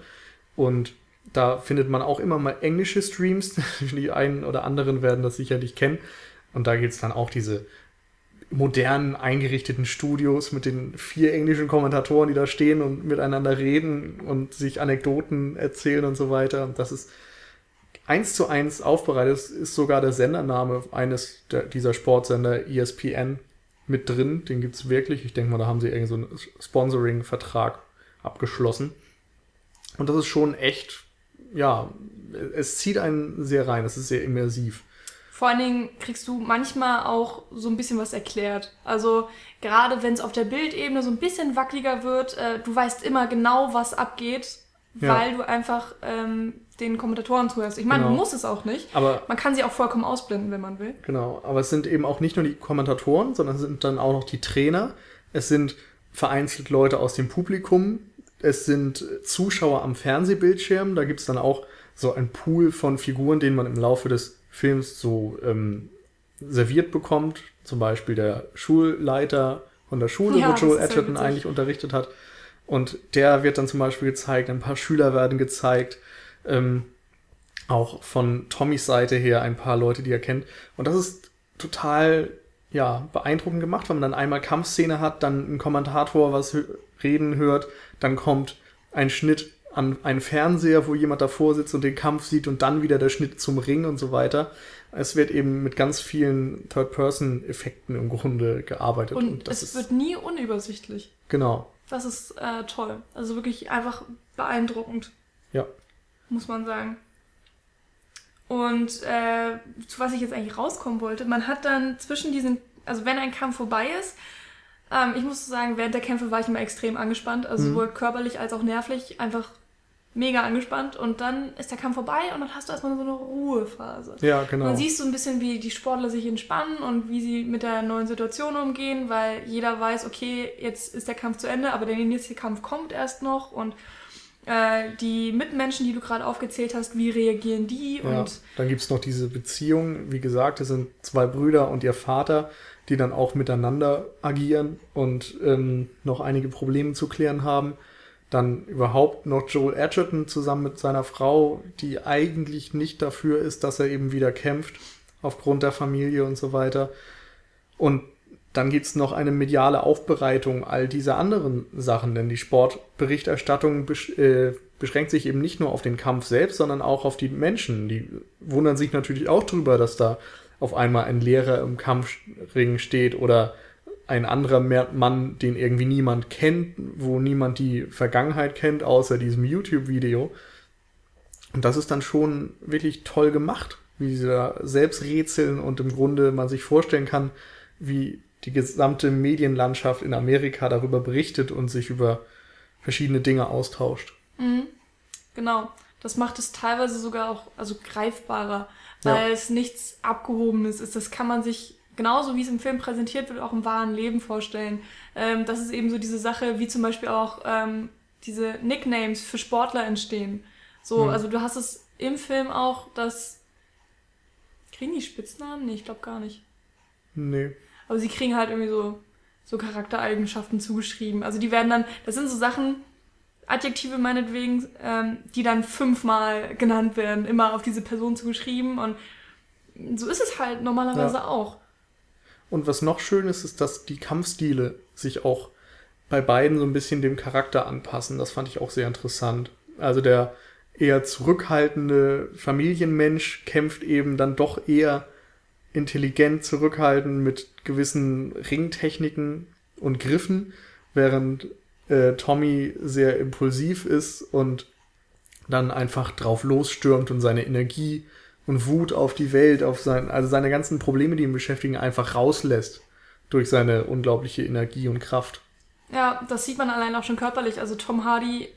Und da findet man auch immer mal englische Streams. Die einen oder anderen werden das sicherlich kennen. Und da gibt es dann auch diese modernen eingerichteten Studios mit den vier englischen Kommentatoren, die da stehen und miteinander reden und sich Anekdoten erzählen und so weiter. Und das ist eins zu eins aufbereitet. Das ist sogar der Sendername eines der, dieser Sportsender ESPN mit drin. Den gibt es wirklich. Ich denke mal, da haben sie irgendwie so einen Sponsoring-Vertrag abgeschlossen. Und das ist schon echt, ja, es zieht einen sehr rein. Es ist sehr immersiv. Vor allen Dingen kriegst du manchmal auch so ein bisschen was erklärt. Also gerade wenn es auf der Bildebene so ein bisschen wackeliger wird, äh, du weißt immer genau, was abgeht, ja. weil du einfach ähm, den Kommentatoren zuhörst. Ich meine, genau. du musst es auch nicht. Aber man kann sie auch vollkommen ausblenden, wenn man will. Genau, aber es sind eben auch nicht nur die Kommentatoren, sondern es sind dann auch noch die Trainer. Es sind vereinzelt Leute aus dem Publikum. Es sind Zuschauer am Fernsehbildschirm. Da gibt es dann auch so ein Pool von Figuren, den man im Laufe des Films so ähm, serviert bekommt. Zum Beispiel der Schulleiter von der Schule, ja, wo Joel Edgerton eigentlich unterrichtet hat. Und der wird dann zum Beispiel gezeigt, ein paar Schüler werden gezeigt. Ähm, auch von Tommys Seite her ein paar Leute, die er kennt. Und das ist total ja, beeindruckend gemacht, wenn man dann einmal Kampfszene hat, dann ein Kommentator was reden hört, dann kommt ein Schnitt an einen Fernseher, wo jemand davor sitzt und den Kampf sieht und dann wieder der Schnitt zum Ring und so weiter. Es wird eben mit ganz vielen Third-Person-Effekten im Grunde gearbeitet. Und, und es wird nie unübersichtlich. Genau. Das ist äh, toll. Also wirklich einfach beeindruckend. Ja. Muss man sagen. Und äh, zu was ich jetzt eigentlich rauskommen wollte, man hat dann zwischen diesen, also wenn ein Kampf vorbei ist, ähm, ich muss sagen, während der Kämpfe war ich immer extrem angespannt, also mhm. sowohl körperlich als auch nervlich, einfach mega angespannt und dann ist der Kampf vorbei und dann hast du erstmal so eine Ruhephase. Ja, genau. dann siehst du ein bisschen, wie die Sportler sich entspannen und wie sie mit der neuen Situation umgehen, weil jeder weiß, okay, jetzt ist der Kampf zu Ende, aber der nächste Kampf kommt erst noch und äh, die Mitmenschen, die du gerade aufgezählt hast, wie reagieren die? Ja, und dann gibt es noch diese Beziehung, wie gesagt, es sind zwei Brüder und ihr Vater, die dann auch miteinander agieren und ähm, noch einige Probleme zu klären haben. Dann überhaupt noch Joel Edgerton zusammen mit seiner Frau, die eigentlich nicht dafür ist, dass er eben wieder kämpft, aufgrund der Familie und so weiter. Und dann gibt es noch eine mediale Aufbereitung all dieser anderen Sachen, denn die Sportberichterstattung besch äh, beschränkt sich eben nicht nur auf den Kampf selbst, sondern auch auf die Menschen. Die wundern sich natürlich auch drüber, dass da auf einmal ein Lehrer im Kampfring steht oder ein anderer Mann, den irgendwie niemand kennt, wo niemand die Vergangenheit kennt, außer diesem YouTube-Video. Und das ist dann schon wirklich toll gemacht, wie sie da selbst rätseln und im Grunde man sich vorstellen kann, wie die gesamte Medienlandschaft in Amerika darüber berichtet und sich über verschiedene Dinge austauscht. Mhm. Genau. Das macht es teilweise sogar auch also greifbarer, weil ja. es nichts Abgehobenes ist. Das kann man sich genauso wie es im Film präsentiert wird, auch im wahren Leben vorstellen. Ähm, das ist eben so diese Sache, wie zum Beispiel auch ähm, diese Nicknames für Sportler entstehen. So, mhm. also du hast es im Film auch, dass. Kriegen die Spitznamen? Nee, ich glaube gar nicht. Nee. Aber sie kriegen halt irgendwie so, so Charaktereigenschaften zugeschrieben. Also die werden dann, das sind so Sachen, Adjektive meinetwegen, ähm, die dann fünfmal genannt werden, immer auf diese Person zugeschrieben. Und so ist es halt normalerweise ja. auch. Und was noch schön ist, ist, dass die Kampfstile sich auch bei beiden so ein bisschen dem Charakter anpassen. Das fand ich auch sehr interessant. Also der eher zurückhaltende Familienmensch kämpft eben dann doch eher intelligent zurückhaltend mit gewissen Ringtechniken und Griffen, während äh, Tommy sehr impulsiv ist und dann einfach drauf losstürmt und seine Energie und Wut auf die Welt, auf sein, also seine ganzen Probleme, die ihn beschäftigen, einfach rauslässt durch seine unglaubliche Energie und Kraft. Ja, das sieht man allein auch schon körperlich. Also Tom Hardy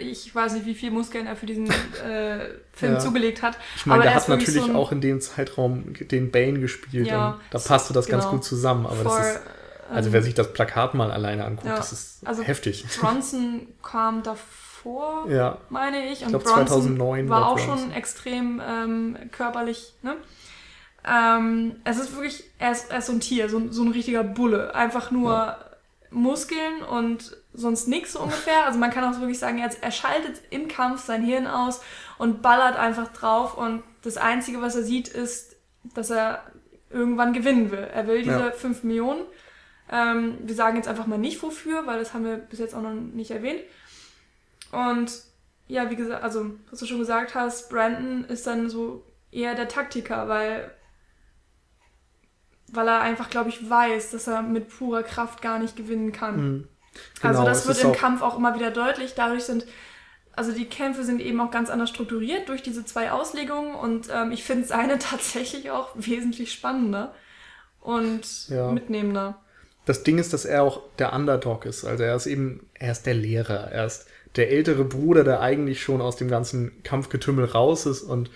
ich weiß nicht, wie viel Muskeln er für diesen äh, Film ja. zugelegt hat. Ich meine, der hat natürlich so auch in dem Zeitraum den Bane gespielt ja, und da passte das genau. ganz gut zusammen. Aber For, das ist, also wer ähm, sich das Plakat mal alleine anguckt, ja, das ist also heftig. Bronson kam davor, ja. meine ich. Und ich glaub, Bronson 2009 war, war auch schon extrem ähm, körperlich. Ne? Ähm, es ist wirklich, er ist, er ist so ein Tier, so, so ein richtiger Bulle. Einfach nur Muskeln und sonst nichts so ungefähr. Also man kann auch wirklich sagen, er, er schaltet im Kampf sein Hirn aus und ballert einfach drauf und das Einzige, was er sieht, ist, dass er irgendwann gewinnen will. Er will diese ja. 5 Millionen. Ähm, wir sagen jetzt einfach mal nicht wofür, weil das haben wir bis jetzt auch noch nicht erwähnt. Und ja, wie gesagt, also was du schon gesagt hast, Brandon ist dann so eher der Taktiker, weil weil er einfach, glaube ich, weiß, dass er mit purer Kraft gar nicht gewinnen kann. Mhm. Also genau, also das wird im Kampf auch immer wieder deutlich. Dadurch sind, also die Kämpfe sind eben auch ganz anders strukturiert durch diese zwei Auslegungen und ähm, ich finde seine tatsächlich auch wesentlich spannender und ja. mitnehmender. Das Ding ist, dass er auch der Underdog ist. Also er ist eben, er ist der Lehrer. Er ist der ältere Bruder, der eigentlich schon aus dem ganzen Kampfgetümmel raus ist und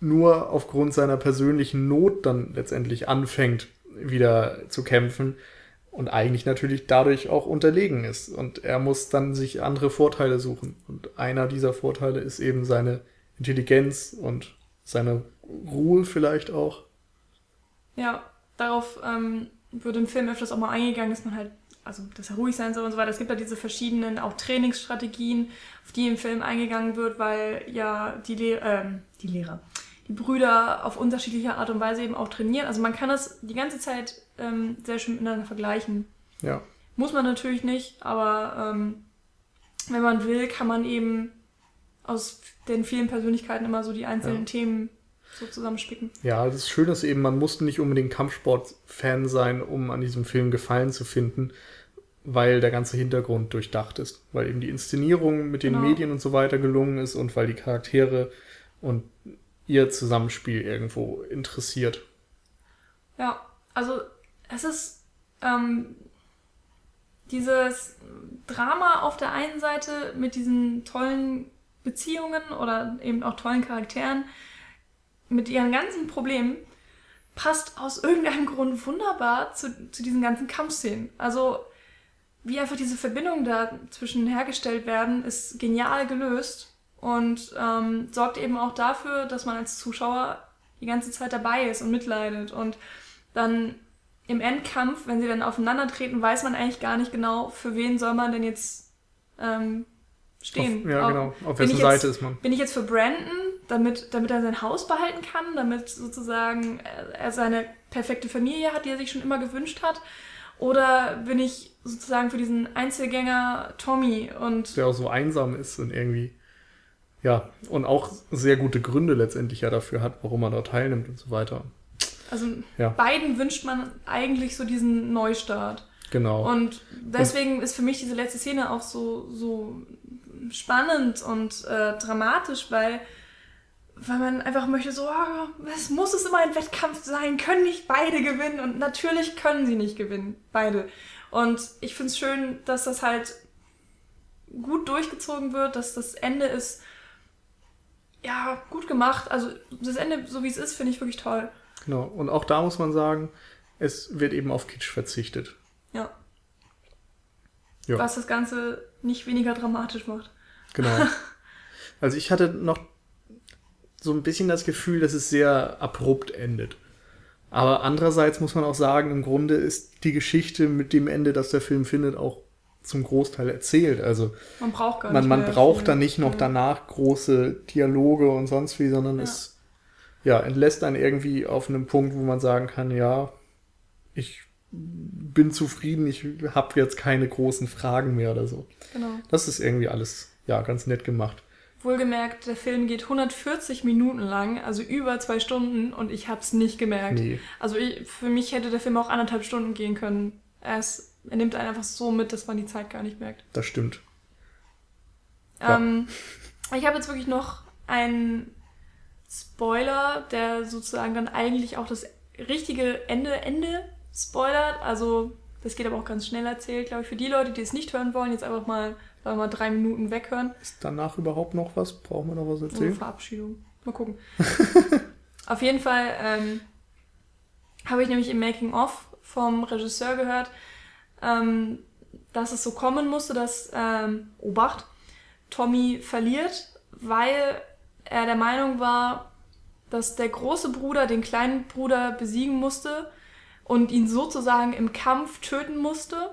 nur aufgrund seiner persönlichen Not dann letztendlich anfängt, wieder zu kämpfen und eigentlich natürlich dadurch auch unterlegen ist. Und er muss dann sich andere Vorteile suchen. Und einer dieser Vorteile ist eben seine Intelligenz und seine Ruhe vielleicht auch. Ja, darauf ähm, wird im Film öfters auch mal eingegangen, dass man halt, also dass er ruhig sein soll und so weiter. Es gibt ja diese verschiedenen auch Trainingsstrategien, auf die im Film eingegangen wird, weil ja die, Le ähm, die Lehrer, die Brüder auf unterschiedliche Art und Weise eben auch trainieren. Also man kann das die ganze Zeit ähm, sehr schön miteinander vergleichen. Ja. Muss man natürlich nicht, aber ähm, wenn man will, kann man eben aus den vielen Persönlichkeiten immer so die einzelnen ja. Themen so zusammenspicken. Ja, das Schöne ist eben, man musste nicht unbedingt Kampfsport-Fan sein, um an diesem Film Gefallen zu finden, weil der ganze Hintergrund durchdacht ist. Weil eben die Inszenierung mit den genau. Medien und so weiter gelungen ist und weil die Charaktere und ihr Zusammenspiel irgendwo interessiert. Ja, also es ist ähm, dieses Drama auf der einen Seite mit diesen tollen Beziehungen oder eben auch tollen Charakteren, mit ihren ganzen Problemen, passt aus irgendeinem Grund wunderbar zu, zu diesen ganzen Kampfszenen. Also wie einfach diese Verbindungen dazwischen hergestellt werden, ist genial gelöst und ähm, sorgt eben auch dafür, dass man als Zuschauer die ganze Zeit dabei ist und mitleidet. Und dann im Endkampf, wenn sie dann aufeinandertreten, weiß man eigentlich gar nicht genau, für wen soll man denn jetzt ähm, stehen. Auf, ja, genau. Auf wessen Seite ist man. Bin ich jetzt für Brandon, damit, damit er sein Haus behalten kann, damit sozusagen er seine perfekte Familie hat, die er sich schon immer gewünscht hat? Oder bin ich sozusagen für diesen Einzelgänger Tommy und. Der auch so einsam ist und irgendwie ja, und auch sehr gute Gründe letztendlich ja dafür hat, warum man da teilnimmt und so weiter. Also ja. beiden wünscht man eigentlich so diesen Neustart. Genau. Und deswegen und, ist für mich diese letzte Szene auch so, so spannend und äh, dramatisch, weil, weil man einfach möchte, so, oh, es muss es immer ein Wettkampf sein, können nicht beide gewinnen und natürlich können sie nicht gewinnen, beide. Und ich finde es schön, dass das halt gut durchgezogen wird, dass das Ende ist ja, gut gemacht. Also das Ende, so wie es ist, finde ich wirklich toll. Genau. Und auch da muss man sagen, es wird eben auf Kitsch verzichtet. Ja. ja. Was das Ganze nicht weniger dramatisch macht. Genau. Also ich hatte noch so ein bisschen das Gefühl, dass es sehr abrupt endet. Aber andererseits muss man auch sagen, im Grunde ist die Geschichte mit dem Ende, das der Film findet, auch zum Großteil erzählt. Also man braucht gar nicht man, man braucht dann nicht noch danach große Dialoge und sonst wie, sondern ja. es ja, entlässt einen irgendwie auf einem Punkt, wo man sagen kann, ja, ich bin zufrieden, ich habe jetzt keine großen Fragen mehr oder so. Genau. Das ist irgendwie alles ja ganz nett gemacht. Wohlgemerkt, der Film geht 140 Minuten lang, also über zwei Stunden und ich habe es nicht gemerkt. Nee. Also ich, für mich hätte der Film auch anderthalb Stunden gehen können. Er ist er nimmt einen einfach so mit, dass man die Zeit gar nicht merkt. Das stimmt. Ähm, ja. Ich habe jetzt wirklich noch einen Spoiler, der sozusagen dann eigentlich auch das richtige Ende, Ende spoilert. Also, das geht aber auch ganz schnell erzählt, glaube ich. Für die Leute, die es nicht hören wollen, jetzt einfach mal, sagen wir mal drei Minuten weghören. Ist danach überhaupt noch was? Brauchen wir noch was erzählen? So Verabschiedung. Mal gucken. Auf jeden Fall ähm, habe ich nämlich im Making-of vom Regisseur gehört, ähm, dass es so kommen musste, dass ähm, Obacht Tommy verliert, weil er der Meinung war, dass der große Bruder den kleinen Bruder besiegen musste und ihn sozusagen im Kampf töten musste,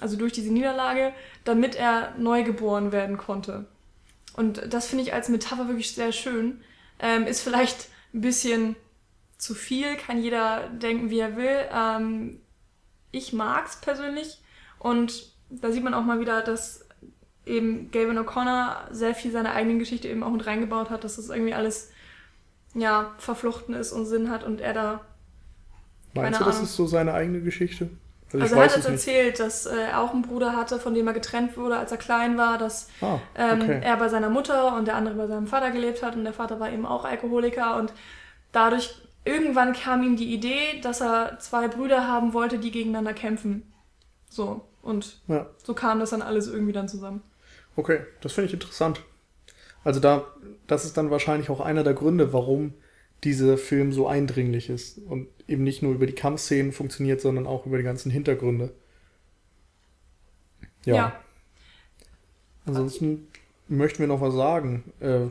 also durch diese Niederlage, damit er neu geboren werden konnte. Und das finde ich als Metapher wirklich sehr schön. Ähm, ist vielleicht ein bisschen zu viel, kann jeder denken, wie er will. Ähm, ich mag's persönlich und da sieht man auch mal wieder, dass eben Gavin O'Connor sehr viel seine eigene Geschichte eben auch mit reingebaut hat, dass das irgendwie alles ja verflochten ist und Sinn hat und er da Meinst du, das ist so seine eigene Geschichte? Also, also er hat jetzt erzählt, dass äh, er auch einen Bruder hatte, von dem er getrennt wurde, als er klein war, dass ah, ähm, okay. ähm, er bei seiner Mutter und der andere bei seinem Vater gelebt hat und der Vater war eben auch Alkoholiker und dadurch irgendwann kam ihm die Idee, dass er zwei Brüder haben wollte, die gegeneinander kämpfen. So und ja. so kam das dann alles irgendwie dann zusammen. Okay, das finde ich interessant. Also da, das ist dann wahrscheinlich auch einer der Gründe, warum dieser Film so eindringlich ist und eben nicht nur über die Kampfszenen funktioniert, sondern auch über die ganzen Hintergründe. Ja. ja. Ansonsten möchten wir noch was sagen. Äh,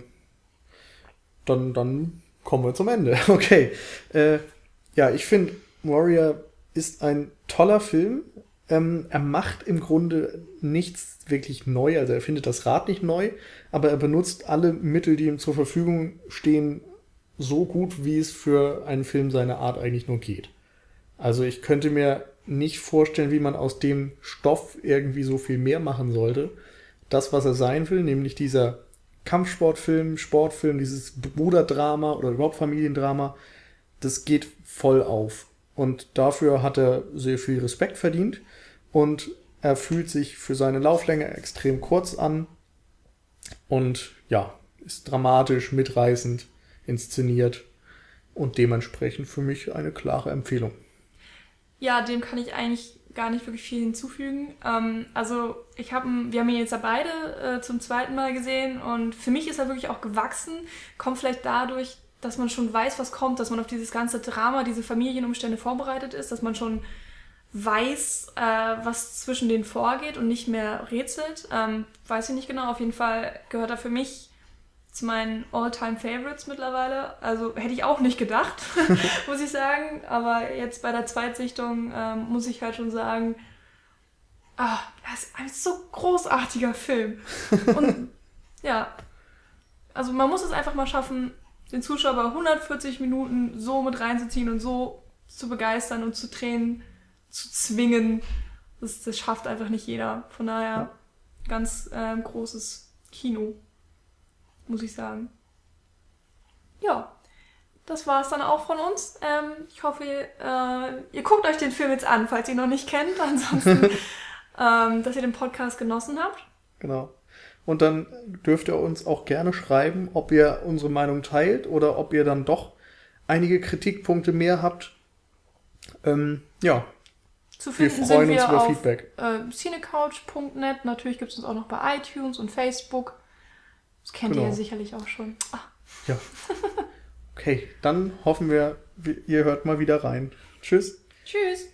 dann, dann kommen wir zum Ende. Okay. Äh, ja, ich finde, Warrior ist ein toller Film. Ähm, er macht im Grunde nichts wirklich neu. Also er findet das Rad nicht neu, aber er benutzt alle Mittel, die ihm zur Verfügung stehen, so gut, wie es für einen Film seiner Art eigentlich nur geht. Also ich könnte mir nicht vorstellen, wie man aus dem Stoff irgendwie so viel mehr machen sollte. Das, was er sein will, nämlich dieser Kampfsportfilm, Sportfilm, dieses Bruderdrama oder überhaupt Familiendrama, das geht voll auf. Und dafür hat er sehr viel Respekt verdient und er fühlt sich für seine Lauflänge extrem kurz an und ja, ist dramatisch, mitreißend inszeniert und dementsprechend für mich eine klare Empfehlung. Ja, dem kann ich eigentlich gar nicht wirklich viel hinzufügen. Ähm, also ich habe, wir haben ihn jetzt ja beide äh, zum zweiten Mal gesehen und für mich ist er wirklich auch gewachsen. Kommt vielleicht dadurch, dass man schon weiß, was kommt, dass man auf dieses ganze Drama, diese Familienumstände vorbereitet ist, dass man schon weiß, äh, was zwischen denen vorgeht und nicht mehr rätselt. Ähm, weiß ich nicht genau. Auf jeden Fall gehört er für mich zu meinen All-Time-Favorites mittlerweile. Also hätte ich auch nicht gedacht, muss ich sagen. Aber jetzt bei der Zweitsichtung ähm, muss ich halt schon sagen, ah, das ist ein so großartiger Film. Und ja, also man muss es einfach mal schaffen, den Zuschauer bei 140 Minuten so mit reinzuziehen und so zu begeistern und zu Tränen zu zwingen. Das, das schafft einfach nicht jeder. Von daher ganz äh, großes Kino muss ich sagen. Ja, das war es dann auch von uns. Ähm, ich hoffe, äh, ihr guckt euch den Film jetzt an, falls ihr ihn noch nicht kennt. Ansonsten, ähm, dass ihr den Podcast genossen habt. Genau. Und dann dürft ihr uns auch gerne schreiben, ob ihr unsere Meinung teilt oder ob ihr dann doch einige Kritikpunkte mehr habt. Ähm, ja. Zu finden wir freuen sind wir uns über auf Feedback. Äh, cinecouch.net. Natürlich gibt es uns auch noch bei iTunes und Facebook. Das kennt genau. ihr ja sicherlich auch schon. Ah. Ja. Okay, dann hoffen wir, ihr hört mal wieder rein. Tschüss. Tschüss.